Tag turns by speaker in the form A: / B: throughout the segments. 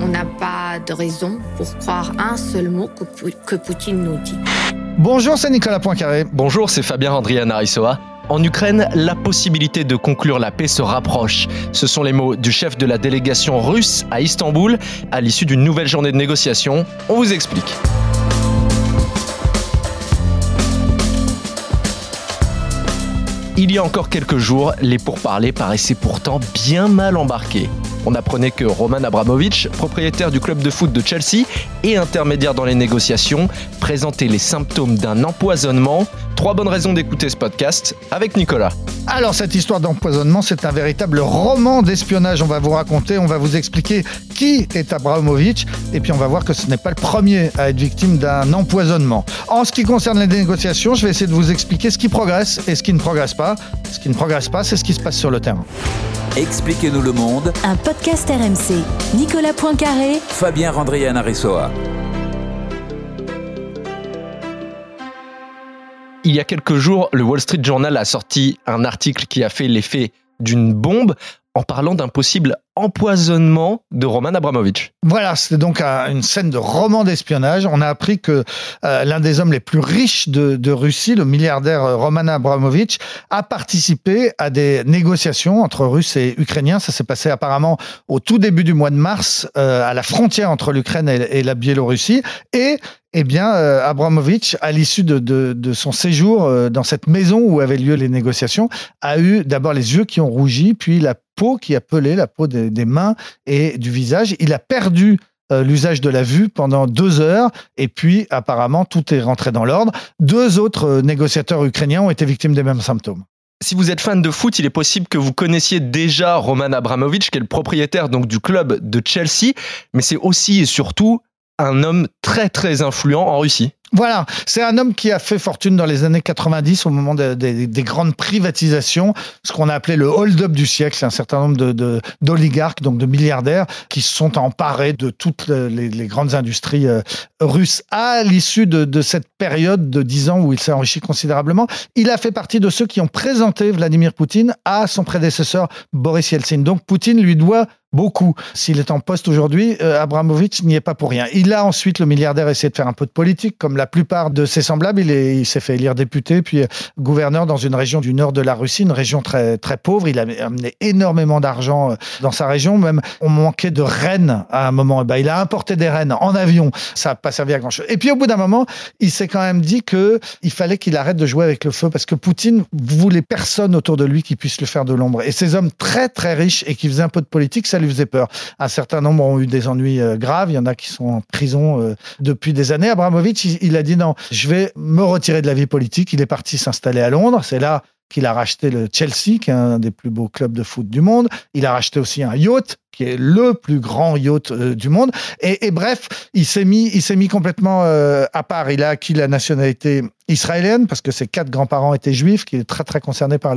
A: On n'a pas de raison pour croire un seul mot que, que Poutine nous dit.
B: Bonjour, c'est Nicolas Poincaré.
C: Bonjour, c'est Fabien Andrian Arissoa. En Ukraine, la possibilité de conclure la paix se rapproche. Ce sont les mots du chef de la délégation russe à Istanbul à l'issue d'une nouvelle journée de négociation. On vous explique. Il y a encore quelques jours, les pourparlers paraissaient pourtant bien mal embarqués. On apprenait que Roman Abramovich, propriétaire du club de foot de Chelsea et intermédiaire dans les négociations, présentait les symptômes d'un empoisonnement. Trois bonnes raisons d'écouter ce podcast avec Nicolas.
B: Alors cette histoire d'empoisonnement, c'est un véritable roman d'espionnage. On va vous raconter, on va vous expliquer qui est Abramovich et puis on va voir que ce n'est pas le premier à être victime d'un empoisonnement. En ce qui concerne les négociations, je vais essayer de vous expliquer ce qui progresse et ce qui ne progresse pas. Ce qui ne progresse pas, c'est ce qui se passe sur le terrain.
D: Expliquez-nous le monde.
E: Un podcast RMC. Nicolas Poincaré.
D: Fabien Randrian Arissoa.
C: Il y a quelques jours, le Wall Street Journal a sorti un article qui a fait l'effet d'une bombe en parlant d'un possible empoisonnement de Roman Abramovich.
B: Voilà, c'était donc une scène de roman d'espionnage. On a appris que euh, l'un des hommes les plus riches de, Russie, le milliardaire euh, Roman Abramovich, a participé à des négociations entre Russes et Ukrainiens. Ça s'est passé apparemment au tout début du mois de mars, euh, à la frontière entre l'Ukraine et, la Biélorussie. Et eh bien, Abramovich, à l'issue de, de, son séjour dans cette maison où avaient lieu les négociations, a eu d'abord les yeux qui ont rougi, puis la peau qui a pelé, la peau des, mains et du visage. Il a perdu euh, l'usage de la vue pendant deux heures et puis apparemment tout est rentré dans l'ordre. Deux autres euh, négociateurs ukrainiens ont été victimes des mêmes symptômes.
C: Si vous êtes fan de foot, il est possible que vous connaissiez déjà Roman Abramovich, qui est le propriétaire donc du club de Chelsea, mais c'est aussi et surtout un homme très très influent en Russie.
B: Voilà, c'est un homme qui a fait fortune dans les années 90 au moment des grandes privatisations, ce qu'on a appelé le hold-up du siècle. C'est un certain nombre de, d'oligarques, donc de milliardaires, qui se sont emparés de toutes les, grandes industries euh, russes à l'issue de, de, cette période de 10 ans où il s'est enrichi considérablement. Il a fait partie de ceux qui ont présenté Vladimir Poutine à son prédécesseur Boris Yeltsin. Donc Poutine lui doit beaucoup. S'il est en poste aujourd'hui, euh, n'y est pas pour rien. Il a ensuite, le milliardaire, essayé de faire un peu de politique, comme la plupart de ses semblables. Il, s'est fait élire député, puis euh, gouverneur dans une région du nord de la Russie, une région très, très pauvre. Il a amené énormément d'argent euh, dans sa région. Même, on manquait de rennes à un moment. ben, il a importé des rennes en avion. Ça n'a pas servi à grand chose. Et puis, au bout d'un moment, il s'est quand même dit que il fallait qu'il arrête de jouer avec le feu parce que Poutine voulait personne autour de lui qui puisse le faire de l'ombre. Et ces hommes très, très riches et qui faisaient un peu de politique, ça lui faisait peur. Un certain nombre ont eu des ennuis euh, graves. Il y en a qui sont en prison euh, depuis des années. Abramovich, il a dit non, je vais me retirer de la vie politique. Il est parti s'installer à Londres. C'est là qu'il a racheté le Chelsea, qui est un des plus beaux clubs de foot du monde. Il a racheté aussi un yacht, qui est le plus grand yacht euh, du monde. Et, bref, il s'est mis, il s'est mis complètement à part. Il a acquis la nationalité israélienne parce que ses quatre grands-parents étaient juifs, qui est très très concerné par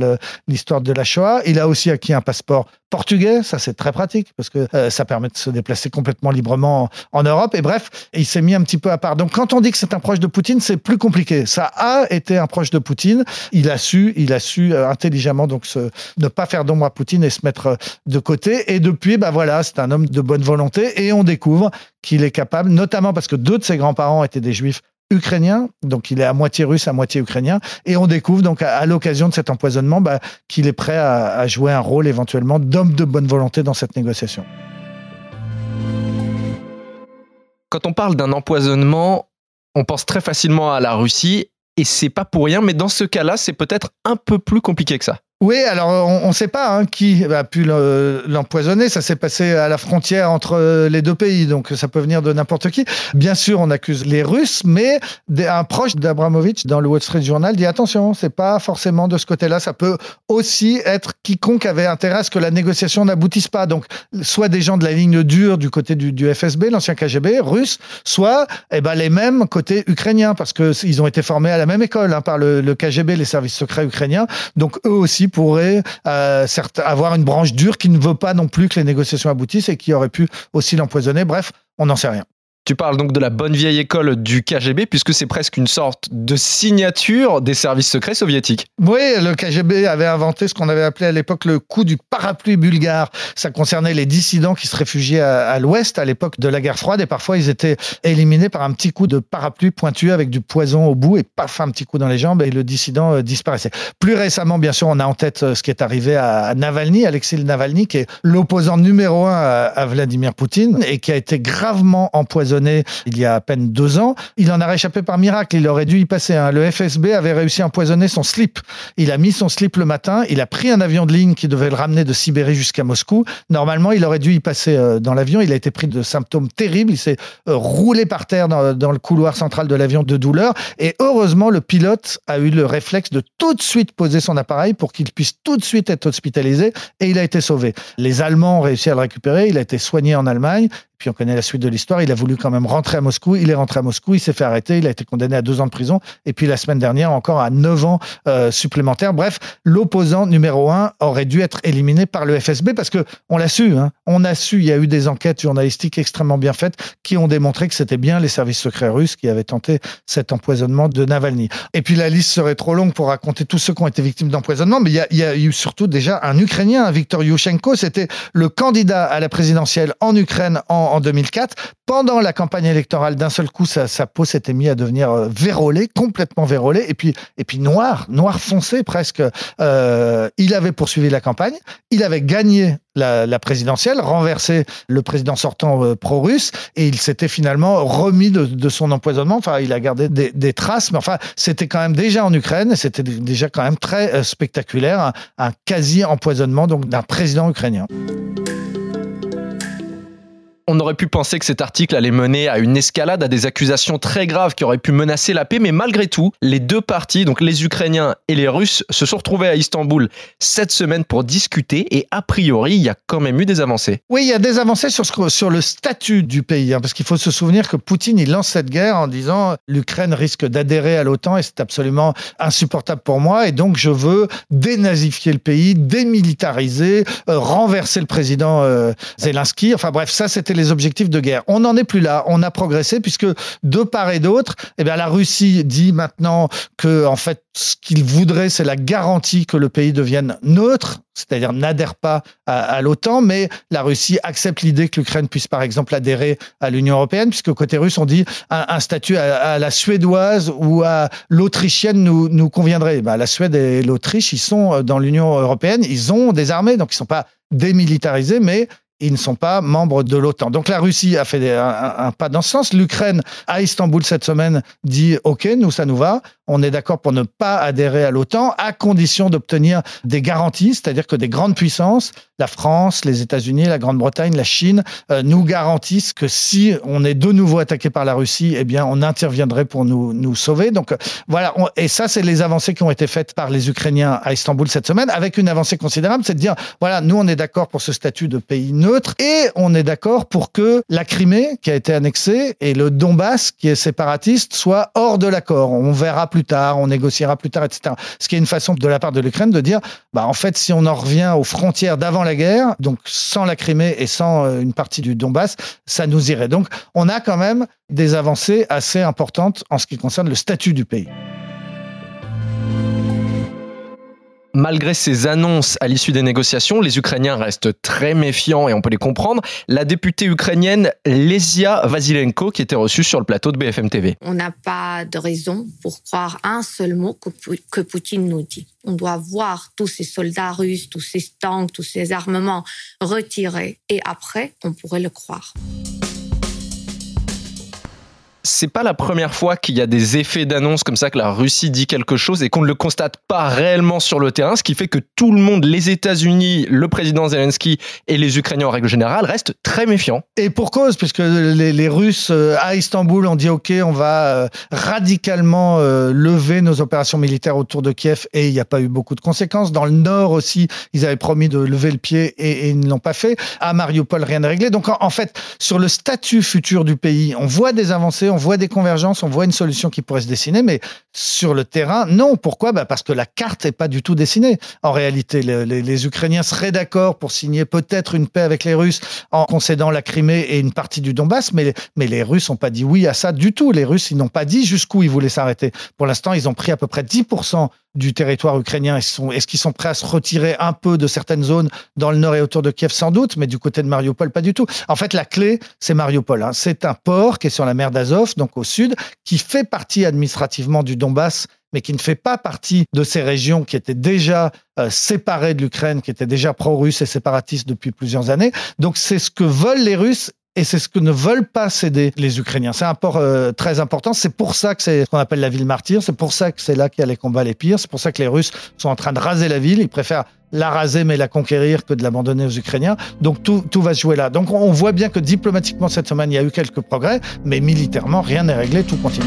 B: l'histoire de la Shoah. Il a aussi acquis un passeport portugais, ça c'est très pratique parce que euh, ça permet de se déplacer complètement librement en, Europe. Et bref, il s'est mis un petit peu à part. Donc quand on dit que c'est un proche de Poutine, c'est plus compliqué. Ça a été un proche de Poutine. Il a su, il a su euh, intelligemment donc ne pas faire d'ombre à Poutine et se mettre euh, de côté. Et depuis, bah voilà, c'est un homme de bonne volonté et on découvre qu'il est capable, notamment parce que deux de ses grands-parents étaient des juifs ukrainien, donc il est à moitié russe, à moitié ukrainien, et on découvre donc à, l'occasion de cet empoisonnement bah, qu'il est prêt à, jouer un rôle éventuellement d'homme de bonne volonté dans cette négociation.
C: Quand on parle d'un empoisonnement, on pense très facilement à la Russie, et c'est pas pour rien, mais dans ce cas-là, c'est peut-être un peu plus compliqué que ça.
B: Oui, alors on ne sait pas hein, qui a pu l'empoisonner. Ça s'est passé à la frontière entre euh, les deux pays, donc ça peut venir de n'importe qui. Bien sûr, on accuse les Russes, mais un proche d'Abramovich dans le Wall Street Journal dit attention, c'est pas forcément de ce côté-là. Ça peut aussi être quiconque avait intérêt à ce que la négociation n'aboutisse pas. Donc, soit des gens de la ligne dure du côté du, FSB, l'ancien KGB russe, soit eh ben, les mêmes côté ukrainien, parce qu'ils ont été formés à la même école hein, par le, le KGB, les services secrets ukrainiens. Donc, eux aussi pourrait euh, avoir une branche dure qui ne veut pas non plus que les négociations aboutissent et qui aurait pu aussi l'empoisonner. Bref, on n'en sait rien.
C: Tu parles donc de la bonne vieille école du KGB, puisque c'est presque une sorte de signature des services secrets soviétiques.
B: Oui, le KGB avait inventé ce qu'on avait appelé à l'époque le coup du parapluie bulgare. Ça concernait les dissidents qui se réfugiaient à, l'ouest à l'époque de la guerre froide, et parfois ils étaient éliminés par un petit coup de parapluie pointu avec du poison au bout, et paf, un petit coup dans les jambes, et le dissident euh, disparaissait. Plus récemment, bien sûr, on a en tête euh, ce qui est arrivé à Navalny, Alexei Navalny, qui est l'opposant numéro un à Vladimir Poutine, et qui a été gravement empoisonné il y a à peine deux ans. Il en a réchappé par miracle. Il aurait dû y passer. Hein. Le FSB avait réussi à empoisonner son slip. Il a mis son slip le matin. Il a pris un avion de ligne qui devait le ramener de Sibérie jusqu'à Moscou. Normalement, il aurait dû y passer euh, dans l'avion. Il a été pris de symptômes terribles. Il s'est euh, roulé par terre dans, le couloir central de l'avion de douleur. Et heureusement, le pilote a eu le réflexe de tout de suite poser son appareil pour qu'il puisse tout de suite être hospitalisé. Et il a été sauvé. Les Allemands ont réussi à le récupérer. Il a été soigné en Allemagne. Puis on connaît la suite de l'histoire. Il a voulu quand même rentrer à Moscou. Il est rentré à Moscou. Il s'est fait arrêter. Il a été condamné à deux ans de prison. Et puis la semaine dernière, encore à neuf ans euh, supplémentaires. Bref, l'opposant numéro un aurait dû être éliminé par le FSB parce que on l'a su. Hein. On a su. Il y a eu des enquêtes journalistiques extrêmement bien faites qui ont démontré que c'était bien les services secrets russes qui avaient tenté cet empoisonnement de Navalny. Et puis la liste serait trop longue pour raconter tous ceux qui ont été victimes d'empoisonnement. Mais il y, a, y, a, eu surtout déjà un Ukrainien, Viktor Yushchenko. C'était le candidat à la présidentielle en Ukraine en en, 2004. Pendant la campagne électorale, d'un seul coup, sa, peau s'était mise à devenir euh, vérolée, complètement vérolée, et puis, et puis noir, noir foncé presque. Euh, il avait poursuivi la campagne, il avait gagné la, présidentielle, renversé le président sortant euh, pro-russe, et il s'était finalement remis de, son empoisonnement. Enfin, il a gardé des, traces, mais enfin, c'était quand même déjà en Ukraine, et c'était déjà quand même très spectaculaire, un, un quasi-empoisonnement donc d'un président ukrainien.
C: On aurait pu penser que cet article allait mener à une escalade, à des accusations très graves qui auraient pu menacer la paix, mais malgré tout, les deux parties, donc les Ukrainiens et les Russes, se sont retrouvés à Istanbul cette semaine pour discuter et a priori, il y a quand même eu des avancées.
B: Oui, il y a des avancées sur, sur le statut du pays, hein, parce qu'il faut se souvenir que Poutine, il lance cette guerre en disant l'Ukraine risque d'adhérer à l'OTAN et c'est absolument insupportable pour moi et donc je veux dénazifier le pays, démilitariser, euh, renverser le président euh, Zelensky. Enfin bref, ça c'était les objectifs de guerre. On n'en est plus là. On a progressé puisque de part et d'autre, eh bien, la Russie dit maintenant que, en fait, ce qu'il voudrait, c'est la garantie que le pays devienne neutre, c'est-à-dire n'adhère pas à, l'OTAN, mais la Russie accepte l'idée que l'Ukraine puisse, par exemple, adhérer à l'Union européenne, puisque côté russe, on dit un, statut à, la suédoise ou à l'autrichienne nous, nous conviendrait. Ben, la Suède et l'Autriche, ils sont dans l'Union européenne, ils ont des armées, donc ils ne sont pas démilitarisés, mais ils ne sont pas membres de l'OTAN. Donc la Russie a fait un, pas dans ce sens. L'Ukraine, à Istanbul cette semaine, dit OK, nous, ça nous va. On est d'accord pour ne pas adhérer à l'OTAN, à condition d'obtenir des garanties, c'est-à-dire que des grandes puissances, la France, les États-Unis, la Grande-Bretagne, la Chine, euh, nous garantissent que si on est de nouveau attaqué par la Russie, eh bien, on interviendrait pour nous, nous sauver. Donc euh, voilà, et ça, c'est les avancées qui ont été faites par les Ukrainiens à Istanbul cette semaine, avec une avancée considérable, c'est de dire, voilà, nous, on est d'accord pour ce statut de pays neutre et on est d'accord pour que la Crimée, qui a été annexée, et le Donbass, qui est séparatiste, soit hors de l'accord. On verra plus tard, on négociera plus tard, etc. Ce qui est une façon de la part de l'Ukraine de dire, bah, en fait, si on en revient aux frontières d'avant la guerre, donc sans la Crimée et sans euh, une partie du Donbass, ça nous irait. Donc, on a quand même des avancées assez importantes en ce qui concerne le statut du pays.
C: Malgré ces annonces à l'issue des négociations, les Ukrainiens restent très méfiants et on peut les comprendre. La députée ukrainienne Lesia Vasilenko qui était reçue sur le plateau de BFM TV.
A: On n'a pas de raison pour croire un seul mot que, que Poutine nous dit. On doit voir tous ces soldats russes, tous ces tanks, tous ces armements retirés et après on pourrait le croire
C: c'est pas la première fois qu'il y a des effets d'annonce comme ça que la Russie dit quelque chose et qu'on ne le constate pas réellement sur le terrain, ce qui fait que tout le monde, les États-Unis, le président Zelensky et les Ukrainiens en règle générale restent très méfiants.
B: Et pour cause, puisque les, Russes euh, à Istanbul ont dit OK, on va euh, radicalement euh, lever nos opérations militaires autour de Kiev et il n'y a pas eu beaucoup de conséquences. Dans le nord aussi, ils avaient promis de lever le pied et, ils ne l'ont pas fait. À Mariupol, rien n'est réglé. Donc en, fait, sur le statut futur du pays, on voit des avancées, on voit des convergences, on voit une solution qui pourrait se dessiner, mais sur le terrain, non. Pourquoi? Bah Parce que la carte n'est pas du tout dessinée. En réalité, les, les Ukrainiens seraient d'accord pour signer peut-être une paix avec les Russes en concédant la Crimée et une partie du Donbass, mais, mais les Russes n'ont pas dit oui à ça du tout. Les Russes, ils n'ont pas dit jusqu'où ils voulaient s'arrêter. Pour l'instant, ils ont pris à peu près 10% du territoire ukrainien. Est-ce qu'ils sont prêts à se retirer un peu de certaines zones dans le nord et autour de Kiev? Sans doute, mais du côté de Mariupol, pas du tout. En fait, la clé, c'est Mariupol. Hein. C'est un port qui est sur la mer d'Azov, donc au sud, qui fait partie administrativement du Donbass mais qui ne fait pas partie de ces régions qui étaient déjà euh, séparées de l'Ukraine, qui étaient déjà pro-russes et séparatistes depuis plusieurs années. Donc c'est ce que veulent les Russes et c'est ce que ne veulent pas céder les Ukrainiens. C'est un port euh, très important. C'est pour ça que c'est ce qu'on appelle la ville martyre. C'est pour ça que c'est là qu'il y a les combats les pires. C'est pour ça que les Russes sont en train de raser la ville. Ils préfèrent la raser mais la conquérir que de l'abandonner aux Ukrainiens. Donc tout, tout va se jouer là. Donc on voit bien que diplomatiquement cette semaine, il y a eu quelques progrès, mais militairement, rien n'est réglé. Tout continue.